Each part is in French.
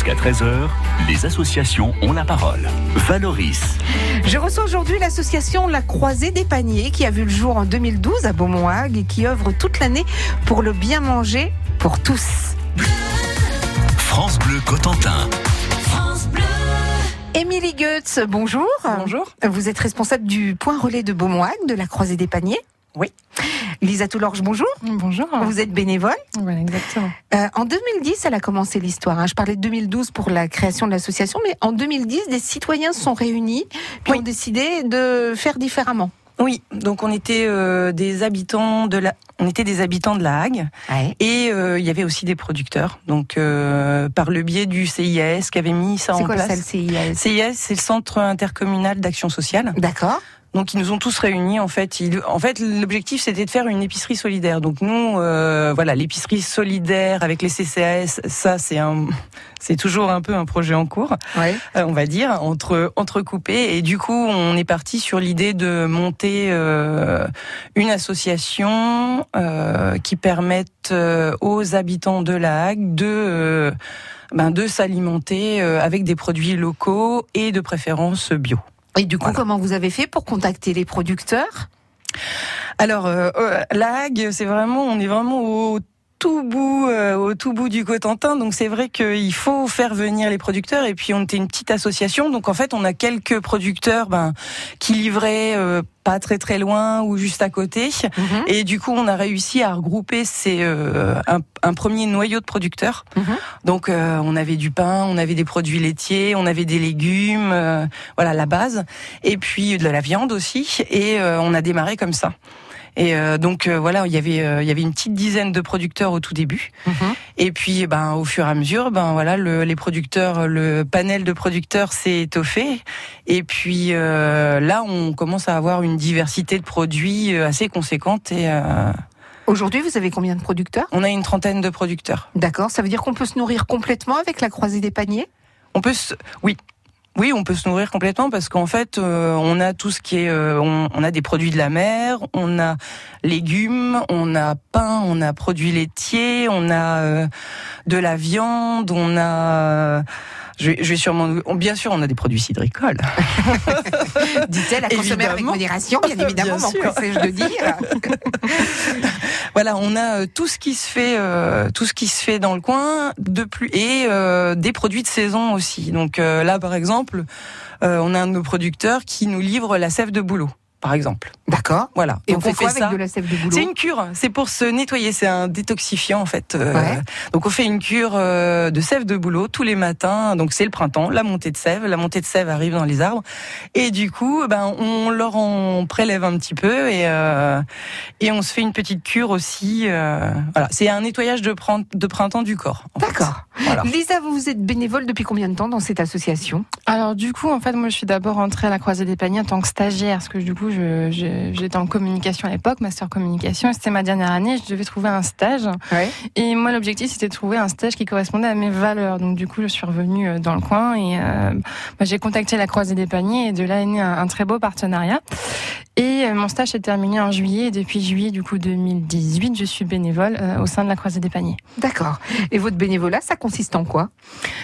Jusqu'à 13h, les associations ont la parole. Valoris. Je reçois aujourd'hui l'association La Croisée des Paniers qui a vu le jour en 2012 à Beaumont-Hague et qui œuvre toute l'année pour le bien manger pour tous. France Bleu Cotentin. Émilie Goetz, bonjour. Bonjour. Vous êtes responsable du point relais de Beaumont-Hague, de la Croisée des Paniers. Oui. Lisa Toulorge, bonjour. Bonjour. Vous êtes bénévole. Voilà, exactement. Euh, en 2010, elle a commencé l'histoire. hein. Je parlais de 2012 pour la création de l'association, mais en 2010, des citoyens se sont réunis puis Oui. ont décidé de faire différemment. Oui, donc on était euh, des habitants de la, on était des habitants de la Hague et euh, il y avait aussi des producteurs. Donc euh, par le biais du CIS qui avait mis ça C'est en quoi ça, le place. CIS CIS, c'est le Centre intercommunal d'action sociale. D'accord. Donc ils nous ont tous réunis en fait. Ils- en fait, l'objectif c'était de faire une épicerie solidaire. Donc nous, euh, voilà, l'épicerie solidaire avec les CCAS, ça c'est un, c'est toujours un peu un projet en cours. Ouais. euh, on va dire, entre entrecoupés. Et du coup, on est parti sur l'idée de monter euh, une association euh, qui permette euh, aux habitants de la Hague de ben, de s'alimenter avec des produits locaux et de préférence bio. Et du coup, Voilà. comment vous avez fait pour contacter les producteurs? Alors, euh, euh, la Hague, c'est vraiment, on est vraiment au tout bout, euh, au tout bout du Cotentin. Donc c'est vrai qu'il faut faire venir les producteurs. Et puis on était une petite association, donc en fait on a quelques producteurs ben, qui livraient euh, pas très très loin ou juste à côté. Mhm. Et du coup on a réussi à regrouper ces, euh, un, un premier noyau de producteurs. Mhm. Donc euh, on avait du pain, on avait des produits laitiers, on avait des légumes, euh, voilà la base. Et puis de la viande aussi. Et euh, on a démarré comme ça. Et euh, donc euh, voilà, il y avait euh, il y avait une petite dizaine de producteurs au tout début. Mhm. Et puis ben au fur et à mesure, ben voilà, le, les producteurs, le panel de producteurs s'est étoffé. Et puis là, on commence à avoir une diversité de produits assez conséquente. Et Aujourd'hui, vous avez combien de producteurs? On a une trentaine de producteurs. D'accord, ça veut dire qu'on peut se nourrir complètement avec la croisée des paniers? On peut se... oui. Oui, on peut se nourrir complètement parce qu'en fait, euh, on a tout ce qui est, euh, on, a des produits de la mer, on a légumes, on a pain, on a produits laitiers, on a euh, de la viande, on a, je vais, je vais sûrement, bien sûr, on a des produits cidricoles. Dit-elle à consommer avec modération, bien évidemment, m'empressais-je de dire. Voilà, on a euh, tout ce qui se fait, euh, tout ce qui se fait dans le coin de plus et euh, des produits de saison aussi. Donc euh, là, par exemple, euh, on a un de nos producteurs qui nous livre la sève de bouleau, par exemple. D'accord. Voilà. Et Donc, on fait quoi avec ça. de la sève de boulot C'est une cure, c'est pour se nettoyer, c'est un détoxifiant en fait. Euh. Donc on fait une cure euh, de sève de bouleau tous les matins. Donc c'est le printemps, la montée de sève, la montée de sève arrive dans les arbres et du coup, ben on leur en prélève un petit peu et euh, et on se fait une petite cure aussi. euh, voilà, c'est un nettoyage de, prin- de printemps du corps. en fait. D'accord. Voilà. Lisa, vous êtes bénévole depuis combien de temps dans cette association? Alors du coup, en fait, moi, je suis d'abord entrée à la Croisée des Paniers en tant que stagiaire, parce que du coup, j'étais en communication à l'époque, master communication. et C'était ma dernière année, je devais trouver un stage. Ouais. Et moi, l'objectif, c'était de trouver un stage qui correspondait à mes valeurs. Donc du coup, je suis revenue euh, dans le coin et euh, bah, j'ai contacté la Croisée des Paniers et de là est né un, un très beau partenariat. Et euh, mon stage s'est terminé en juillet. Et depuis juillet, du coup, 2018, je suis bénévole euh, au sein de la Croisée des Paniers. D'accord. Et votre bénévolat, ça consiste en quoi?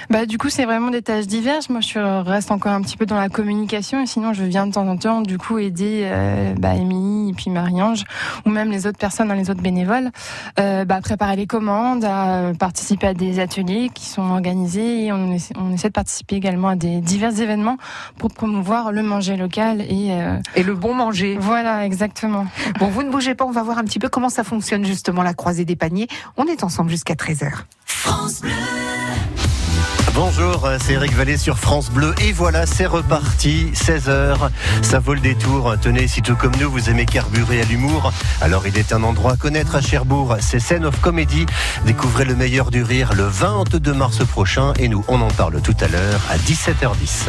Bah du coup c'est vraiment des tâches diverses. Moi je suis- reste encore un petit peu dans la communication et sinon je viens de temps en temps du coup aider euh, bah, Émilie et puis Marie-Ange ou même les autres personnes, hein, les autres bénévoles, euh, bah, à préparer les commandes, à euh, participer à des ateliers qui sont organisés et on essaie, on essaie de participer également à des divers événements pour promouvoir le manger local et euh, Et le bon manger. Voilà exactement. Bon, vous ne bougez pas, on va voir un petit peu comment ça fonctionne justement la croisée des paniers. On est ensemble jusqu'à 13h. Bonjour, euh, c'est Eric Vallée sur France Bleu et voilà, c'est reparti, 16h, ça vaut le détour. Tenez, si tout comme nous, vous aimez carburer à l'humour, alors il est un endroit à connaître à Cherbourg, c'est Scène of Comedy. Découvrez le meilleur du rire le 22 mars prochain et nous, on en parle tout à l'heure à 17h10.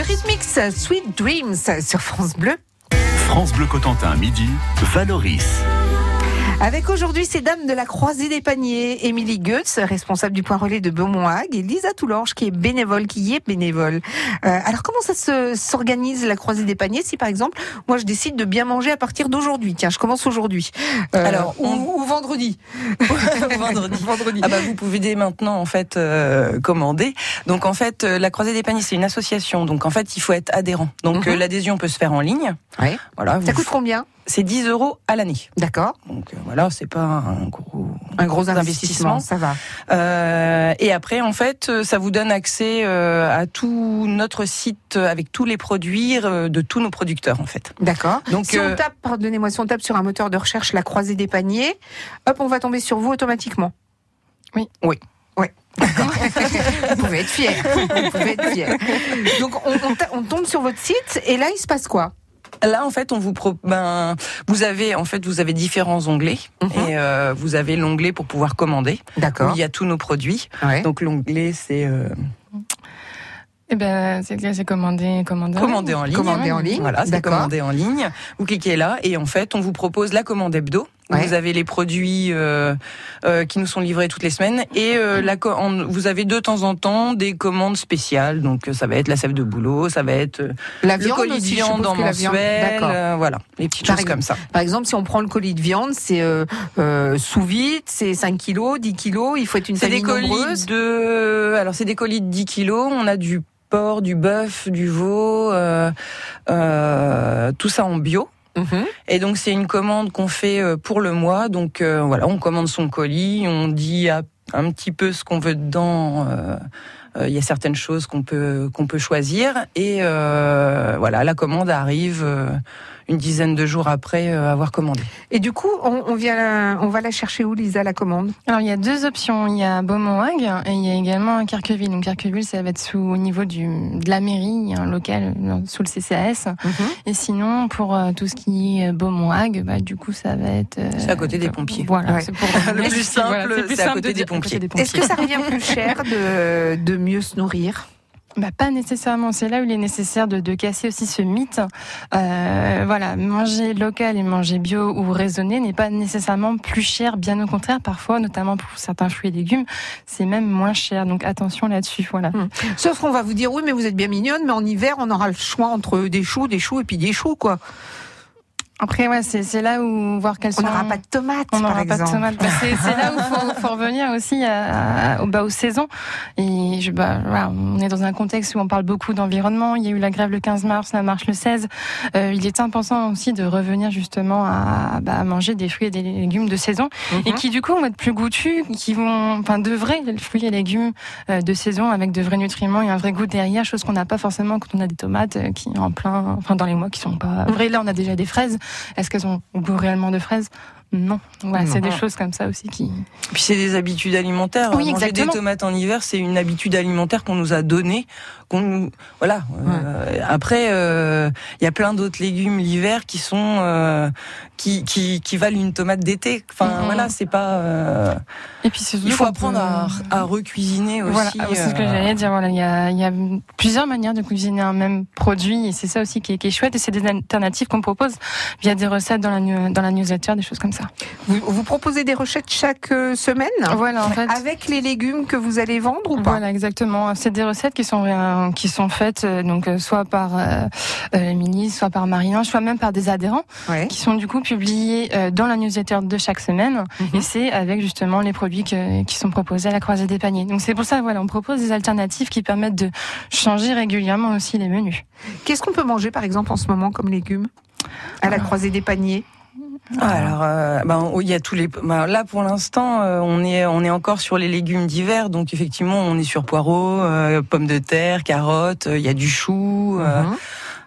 Eurythmics, Sweet Dreams sur France Bleu. France Bleu Cotentin, midi, Valoris. Avec aujourd'hui ces dames de la croisée des paniers, Émilie Goetz, responsable du point relais de Beaumont-Hague, et Lisa Toulange, qui est bénévole, qui est bénévole. Euh, alors comment ça se, s'organise la croisée des paniers si par exemple, moi je décide de bien manger à partir d'aujourd'hui? Tiens, je commence aujourd'hui. Euh, Alors, ou, on- ou vendredi. vendredi. vendredi. Ah bah vous pouvez dès maintenant en fait euh, commander. Donc en fait la Croisée des paniers c'est une association. Donc en fait il faut être adhérent. Donc Mhm. l'adhésion peut se faire en ligne. Ouais. Voilà. Ça vous- coûte combien? C'est 10 euros à l'année. D'accord. Donc euh, voilà c'est pas un gros. Un gros investissement, Investissement. ça va. Euh, et après en fait euh, ça vous donne accès euh, à tout notre site avec tous les produits euh, de tous nos producteurs en fait. D'accord. Donc Si euh, on tape, pardonnez-moi, si on tape sur un moteur de recherche la croisée des paniers, hop, on va tomber sur vous automatiquement. Oui. Oui. D'accord. vous pouvez être fier. Vous pouvez être fier. Donc on, on ta- on tombe sur votre site et là il se passe quoi? Là, en fait, on vous pro... ben, vous avez en fait vous avez différents onglets Mhm. et euh, vous avez l'onglet pour pouvoir commander D'accord. il y a tous nos produits. Ouais. Donc l'onglet c'est euh, Eh ben, c'est c'est commandé, commandé. commander en ligne. Commander en ligne, Voilà, c'est commander en ligne. Vous cliquez là et en fait, on vous propose la commande hebdo. Où Ouais. Vous avez les produits euh, euh, qui nous sont livrés toutes les semaines et euh, la vous avez de temps en temps des commandes spéciales. Donc ça va être la sève de boulot, ça va être euh, La le viande colis de aussi, viande en mensuel, euh, voilà, les petites Par choses exemple. comme ça. Par exemple, si on prend le colis de viande, c'est euh, sous vide, c'est 5 kilos, 10 kilos, il faut être une C'est des famille colis nombreuse. de, alors c'est des colis de 10 kilos. On a du porc, du bœuf, du veau, euh, euh, tout ça en bio. Mhm. Et donc c'est une commande qu'on fait euh, pour le mois. Donc euh, voilà, on commande son colis, on dit un petit peu ce qu'on veut dedans. euh, Il y a certaines choses qu'on peut qu'on peut choisir et euh, voilà, la commande arrive euh, une dizaine de jours après euh, avoir commandé. Et du coup, on, on vient, la- on va la chercher où, Lisa, la commande? Alors il y a deux options. Il y a Beaumont-Hague et il y a également Carqueville. Donc Carqueville, ça va être sous au niveau du de la mairie, il y a un local euh, sous le CCAS. Et sinon, pour euh, tout ce qui est Beaumont-Hague, bah, du coup, ça va être. euh, C'est à côté des pompiers. Voilà. Ouais. c'est pour Le plus simple, c'est plus c'est à simple côté de des pompiers. Est-ce que ça revient plus cher de, de mieux se nourrir Bah, pas nécessairement. C'est là où il est nécessaire de, de casser aussi ce mythe. Euh, voilà, manger local et manger bio ou raisonné n'est pas nécessairement plus cher. Bien au contraire, parfois, notamment pour certains fruits et légumes, c'est même moins cher. Donc attention là-dessus. Voilà. Sauf qu'on va vous dire, oui, mais vous êtes bien mignonne, mais en hiver, on aura le choix entre des choux, des choux et puis des choux, quoi. Après, ouais, c'est c'est là où voir quelles On sont. n'aura pas de tomates, On par n'aura pas de exemple. tomates. Bah, c'est là où faut, faut revenir aussi à, à- au- bah, aux saisons. Et je, bah, voilà, on est dans un contexte où on parle beaucoup d'environnement. Il y a eu la grève le 15 mars, la marche le 16. Euh, il est important aussi de revenir justement à, bah, à manger des fruits et des légumes de saison et Mhm. qui du coup vont être plus goûtus, qui vont, enfin, de vrais fruits et légumes euh, de saison avec de vrais nutriments et un vrai goût derrière, chose qu'on n'a pas forcément quand on a des tomates euh, qui en plein, enfin dans les mois qui sont pas Mhm. vraies. Là, on a déjà des fraises. Est-ce qu'elles ont goût réellement de fraises? Non. Voilà, c'est des choses comme ça aussi qui. Puis c'est des habitudes alimentaires. Oui, Manger exactement. des tomates en hiver, c'est une habitude alimentaire qu'on nous a donnée. Qu'on nous, voilà. Euh, après, euh, il y a plein d'autres légumes l'hiver qui sont euh, qui, qui qui valent une tomate d'été. Enfin Mhm. voilà, c'est pas. euh, Et puis il faut apprendre peut- à, à recuisiner aussi. Voilà, c'est ce que euh, j'allais dire. Voilà, il y a, il y a plusieurs manières de cuisiner un même produit et c'est ça aussi qui est, qui est chouette. Et c'est des alternatives qu'on propose via des recettes dans la, dans la newsletter, des choses comme ça. Vous, vous proposez des recettes chaque euh, semaine Voilà, en fait. avec les légumes que vous allez vendre ou pas Voilà, exactement. C'est des recettes qui sont euh, qui sont faites euh, donc soit par euh, Émilie, soit par Marie-Ange, soit même par des adhérents Ouais. qui sont du coup publiés euh, dans la newsletter de chaque semaine. Mhm. Et c'est avec justement les produits que- qui sont proposés à la croisée des paniers. Donc c'est pour ça, voilà, on propose des alternatives qui permettent de changer régulièrement aussi les menus. Qu'est-ce qu'on peut manger, par exemple, en ce moment comme légumes à la croisée des paniers? Alors, euh, ben, il y a tous les. ben, là, pour l'instant, euh, on est on est encore sur les légumes d'hiver, donc effectivement, on est sur poireaux, euh, pommes de terre, carottes. Il y a du chou. Mhm.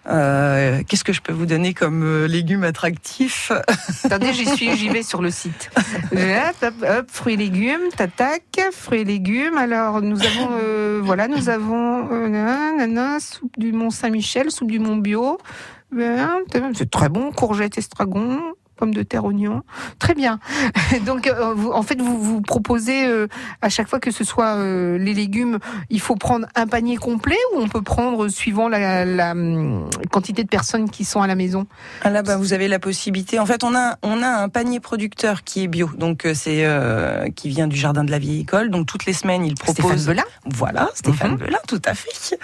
euh, Qu'est-ce que je peux vous donner comme euh, légumes attractifs Attendez, j'y suis, j'y vais sur le site. Hop, hop, hop, fruits et légumes, tatac, fruits et légumes. Alors, nous avons, euh, voilà, nous avons, nanana, soupe du Mont Saint-Michel, soupe du Mont Bio. C'est très bon, courgettes, estragon, pommes de terre, oignons. Très bien. Donc, euh, vous- en fait, vous vous proposez euh, à chaque fois que ce soit euh, les légumes, il faut prendre un panier complet ou on peut prendre suivant la, la, hum, quantité de personnes qui sont à la maison? Ah là, bah, vous avez la possibilité. En fait, on a on a un panier producteur qui est bio, donc c'est qui vient du jardin de la vieille école. Donc toutes les semaines, il Stéphane propose. Belin. Voilà, Stéphane Mhm. Belin, tout à fait.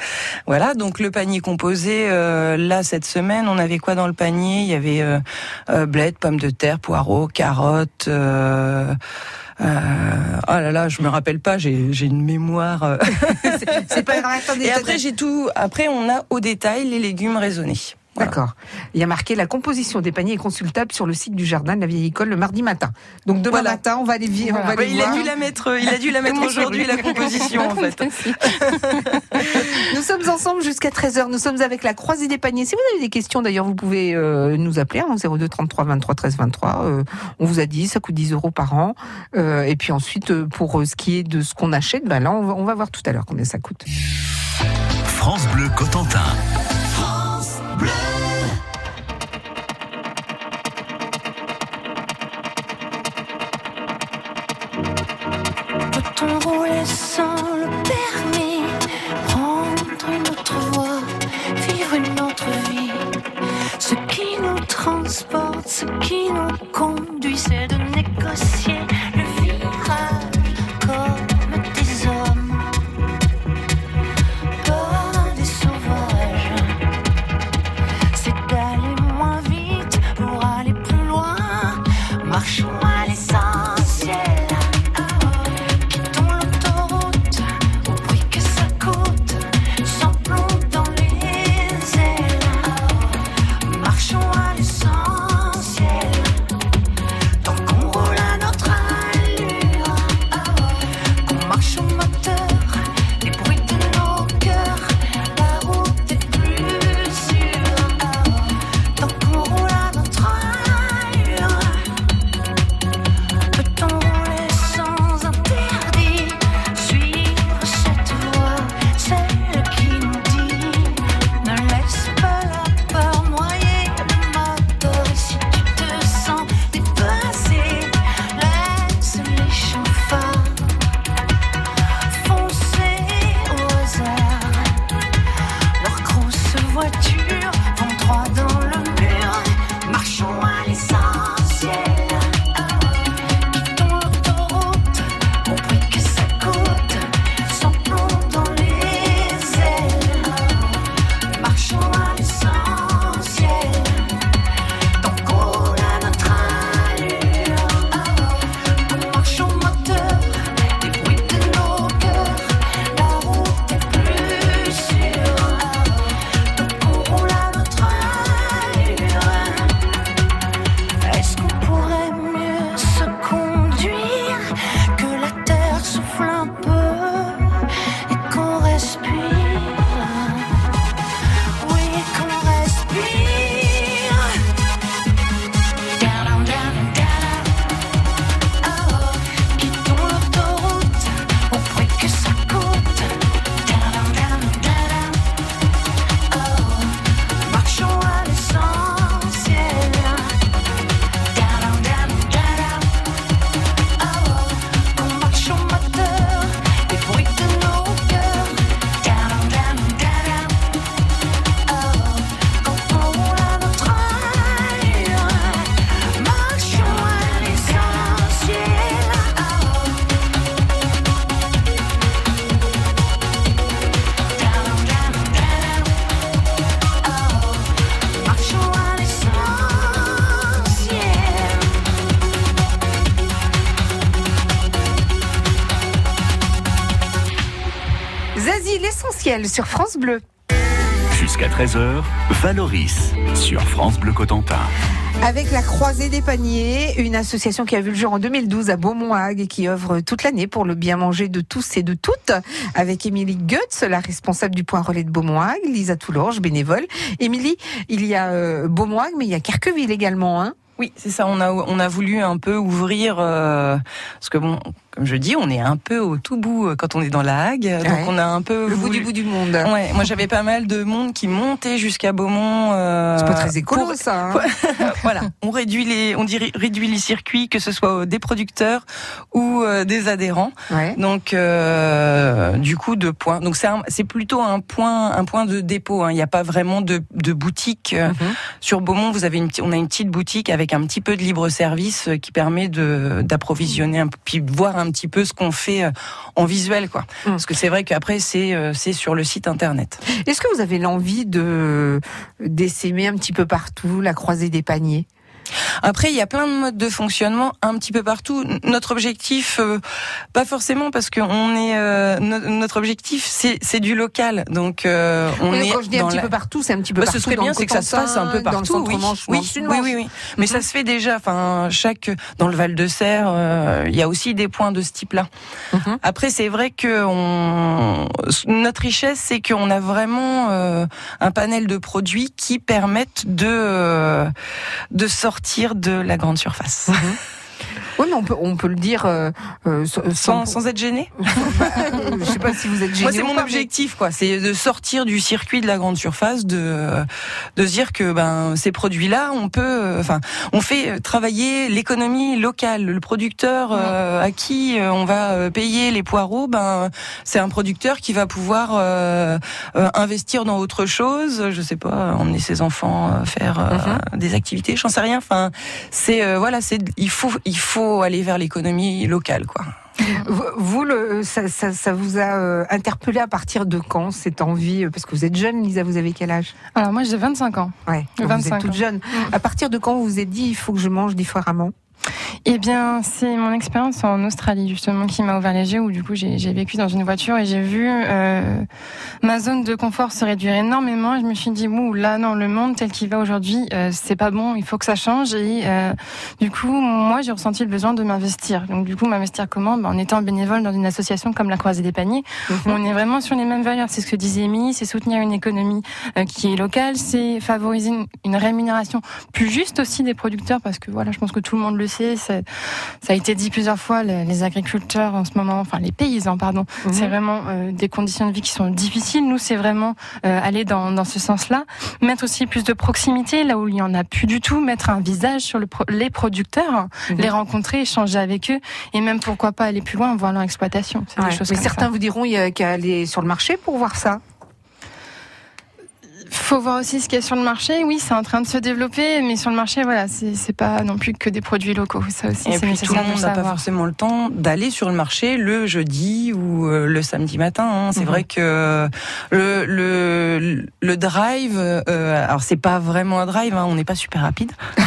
Voilà, donc le panier composé. là, cette semaine, on avait quoi dans le panier? Il y avait bled, pommes de terre, poireaux, carottes. Euh, euh, oh là là, je me rappelle pas. J'ai j'ai une mémoire. euh. C'est- C'est pas grave. Attendez, Et après, j'ai tout. Après, on a au détail les légumes raisonnés. Voilà. D'accord. Il y a marqué la composition des paniers est consultable sur le site du jardin de la vieille école le mardi matin. Donc demain Voilà. matin, on va aller, vi- on Voilà. va Ouais, aller il a voir. dû la mettre. Il a dû la mettre aujourd'hui la composition en fait. Nous sommes ensemble jusqu'à 13h. Nous sommes avec la croisée des paniers. Si vous avez des questions, d'ailleurs, vous pouvez euh, nous appeler hein, 02 33 23 13 23. Euh, on vous a dit, ça coûte 10 euros par an. Euh, et puis ensuite, euh, pour euh, ce qui est de ce qu'on achète, ben là, on va, on va voir tout à l'heure combien ça coûte. France Bleu Cotentin. so Zazie, l'essentiel sur France Bleu. Jusqu'à 13h, Valoris sur France Bleu Cotentin. Avec la Croisée des Paniers, une association qui a vu le jour en 2012 à Beaumont-Hague et qui œuvre toute l'année pour le bien manger de tous et de toutes. Avec Émilie Goetz, la responsable du point relais de Beaumont-Hague, Lisa Toulorge, bénévole. Émilie, il y a euh, Beaumont-Hague, mais il y a Kerqueville également. Hein Oui, c'est ça. On a on a voulu un peu ouvrir euh, parce que bon, comme je dis, on est un peu au tout bout euh, quand on est dans la Hague, Ouais. donc on a un peu Le bout du bout du monde. Ouais, moi j'avais pas mal de monde qui montait jusqu'à Beaumont. euh, C'est pas très écolo, pour- ça. hein. voilà, on réduit les, on dit- réduit les circuits, que ce soit des producteurs ou euh, des adhérents. Ouais. Donc, euh, du coup, deux points. Donc, c'est plutôt un point, un point de dépôt. hein. Il n'y a pas vraiment de, de boutique euh, Mhm. sur Beaumont. Vous avez une, on a une petite boutique avec un petit peu de libre service euh, qui permet de d'approvisionner, un peu, puis de voir un petit peu ce qu'on fait euh, en visuel, quoi. Mhm. Parce que c'est vrai qu'après, c'est euh, c'est sur le site internet. Est-ce que vous avez l'envie de d'essaimer un petit peu partout la croisée des paniers? Après, il y a plein de modes de fonctionnement un petit peu partout. Notre objectif, euh, pas forcément parce que on est euh, no- notre objectif, c'est du local. Donc euh, on Oui, est Quand je dis un petit la- peu partout, c'est un petit peu Bah, partout. ce serait bien, c'est que ça se fasse un peu Dans le partout. oui. Manche, oui, Manche oui, oui, oui, Mais ça se fait déjà. Enfin, chaque dans le Val de Serre, euh, il y a aussi des points de ce type-là. Mhm. Après, c'est vrai que on... notre richesse, c'est qu'on a vraiment euh, un panel de produits qui permettent de euh, de sortir de la grande surface. Oui, mais on peut, on peut le dire euh, euh, sans, Sans, sans être gêné je sais pas si vous êtes gêné. Moi, c'est mon pas, objectif, quoi. C'est de sortir du circuit de la grande surface, de de se dire que ben ces produits-là, on peut, euh, enfin, on fait travailler l'économie locale. Le producteur euh, à qui on va payer les poireaux, ben c'est un producteur qui va pouvoir investir dans autre chose. Je sais pas, emmener ses enfants faire euh, des activités, j'en sais rien. Enfin, c'est voilà, c'est il faut il faut aller vers l'économie locale, quoi. Vous, le, ça, ça, ça vous a euh, interpellé à partir de quand cette envie euh, Parce que vous êtes jeune, Lisa, vous avez quel âge? Alors moi j'ai 25 ans. Ouais, donc vous 25 êtes toute ans. jeune. À partir de quand vous vous êtes dit il faut que je mange différemment Eh bien, c'est mon expérience en Australie justement qui m'a ouvert les yeux où du coup j'ai vécu dans une voiture et j'ai vu euh, ma zone de confort se réduire énormément. Et je me suis dit, ouh, là non, le monde tel qu'il va aujourd'hui, euh, c'est pas bon, il faut que ça change. Et euh, du coup, moi j'ai ressenti le besoin de m'investir. Donc du coup, m'investir comment? Ben, En étant bénévole dans une association comme la Croisée des Paniers. où On est vraiment sur les mêmes valeurs. C'est ce que disait Émilie, c'est soutenir une économie euh, qui est locale, c'est favoriser une, une rémunération plus juste aussi des producteurs parce que voilà, je pense que tout le monde le sait. Ça a été dit plusieurs fois, les, les agriculteurs en ce moment, enfin les paysans, pardon, Mhm. c'est vraiment euh, des conditions de vie qui sont difficiles. Nous, c'est vraiment euh, aller dans, dans ce sens-là, mettre aussi plus de proximité là où il y en a plus du tout, mettre un visage sur le pro- les producteurs, Mhm. les rencontrer, échanger avec eux, et même pourquoi pas aller plus loin, voir leur exploitation. C'est Ouais. des choses Mais certains ça. vous diront il y a qu'à aller sur le marché pour voir ça. Faut voir aussi ce qu'il y a sur le marché. Oui, c'est en train de se développer, mais sur le marché, voilà, c'est pas non plus que des produits locaux. Ça aussi, c'est puis tout nécessaire le de monde n'a pas forcément le temps d'aller sur le marché le jeudi ou euh, le samedi matin. hein. C'est Mhm. vrai que le le, le drive, euh, alors c'est pas vraiment un drive, hein, on n'est pas super rapide.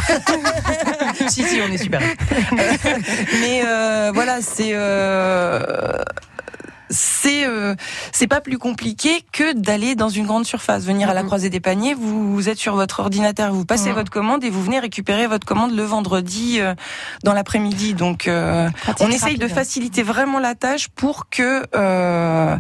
si si, on est super. rapide. Mais euh, voilà, c'est euh, c'est euh, c'est pas plus compliqué que d'aller dans une grande surface, venir à la croisée des paniers. Vous, vous êtes sur votre ordinateur, vous passez Mhm. votre commande et vous venez récupérer votre commande le vendredi euh, dans l'après-midi. Donc euh, on essaye de faciliter vraiment la tâche pour que euh,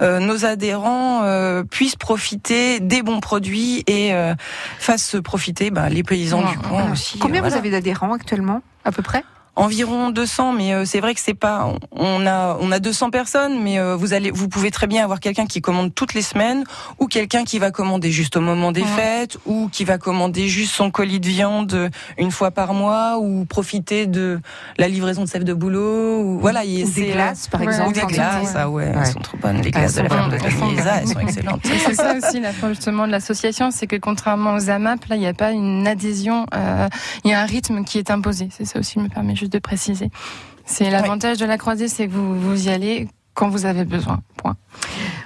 euh, nos adhérents euh, puissent profiter des bons produits et euh, fassent profiter bah, les paysans du coin Ouais. aussi. Combien vous avez d'adhérents actuellement, à peu près? Environ 200, mais euh, c'est vrai que c'est pas. On a on a 200 personnes, mais euh, vous allez vous pouvez très bien avoir quelqu'un qui commande toutes les semaines, ou quelqu'un qui va commander juste au moment des Ouais. fêtes, ou qui va commander juste son colis de viande une fois par mois, ou profiter de la livraison de sève de boulot, ou voilà. Ou des euh, glaces, par exemple. ou des glaces, ouais. ah ouais, Ouais. elles sont trop bonnes. Les glaces de la ferme de bonnes, elles sont excellentes. C'est ça aussi la force justement de l'association, c'est que contrairement aux AMAP, là, il n'y a pas une adhésion, euh, il y a un rythme qui est imposé. C'est ça aussi, me permets juste de préciser. C'est l'avantage de la croisée, c'est que vous, vous y allez quand vous avez besoin. Point.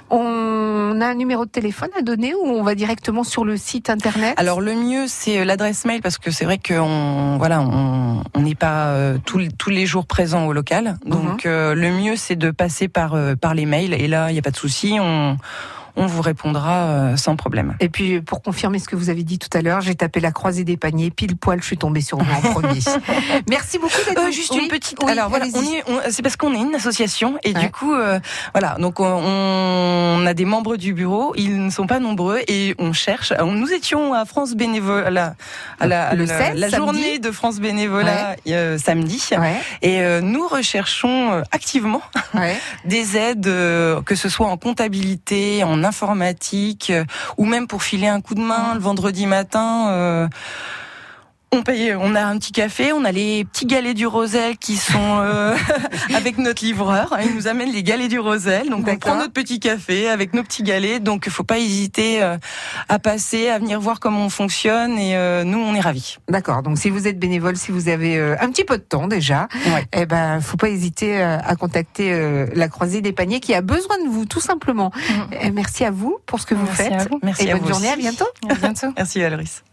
On a un numéro de téléphone à donner ou on va directement sur le site internet? Alors le mieux c'est l'adresse mail parce que c'est vrai qu'on voilà on n'est pas euh, tous les- tous les jours présent au local donc euh, le mieux c'est de passer par euh, par les mails et là il y a pas de souci on on vous répondra euh, sans problème. Et puis, pour confirmer ce que vous avez dit tout à l'heure, j'ai tapé la croisée des paniers, pile poil, je suis tombée sur vous en premier. Merci beaucoup d'être Euh, juste Oui, une petite. oui, alors voilà, c'est parce qu'on est une association et Ouais. du coup, euh, voilà, donc on, on a des membres du bureau. Ils ne sont pas nombreux et on cherche. on- Nous étions à France Bénévolat, à la, à la, Le la- 16, la samedi. journée de France Bénévolat euh, samedi. Ouais, Et euh, nous recherchons euh, activement ouais. des aides, euh, que ce soit en comptabilité, en informatique, euh, ou même pour filer un coup de main le vendredi matin. On paye, on a un petit café, on a les petits galets du Rosel qui sont euh, avec notre livreur. Il nous amène les galets du Rosel, donc on prend notre petit café avec nos petits galets. Donc il faut pas hésiter euh, à passer, à venir voir comment on fonctionne. Et euh, nous, on est ravis. D'accord. Donc, si vous êtes bénévole, si vous avez euh, un petit peu de temps déjà, Ouais. eh ben, faut pas hésiter euh, à contacter euh, la croisée des paniers qui a besoin de vous, tout simplement. Et merci à vous pour ce que vous Merci faites. à vous. Merci Et à bonne vous journée. À bientôt. À bientôt. Merci Valoris.